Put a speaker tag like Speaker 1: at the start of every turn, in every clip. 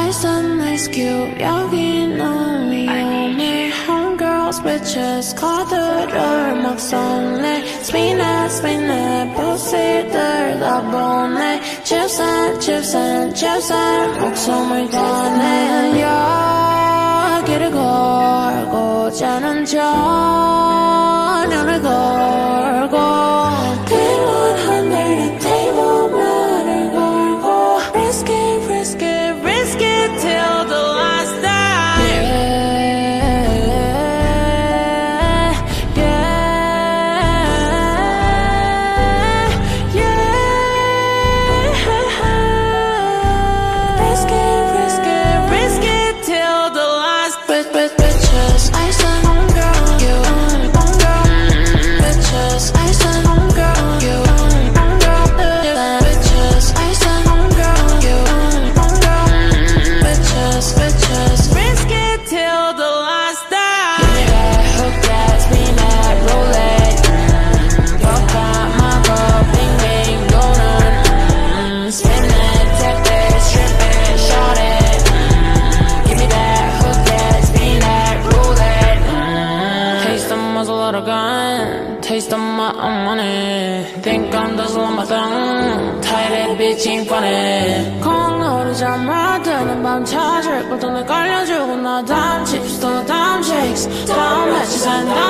Speaker 1: Ice and ice cube 여긴 위험해 Homegirls bitches 카드를 막 쏘네 Spin it spin it pussy들 다 보내 Chips and chips and chips and 목숨을 꺼내 여기를 걸고 자는 저 Taste of my own money Think I'm dazzling my tongue Tight it bitch ain't funny 콩 오르자마자 밤 찾을 보통에 걸려주고 나 다음 chips 또 다음 chicks 다음 matches and 다음 chicks yeah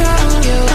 Speaker 1: around you.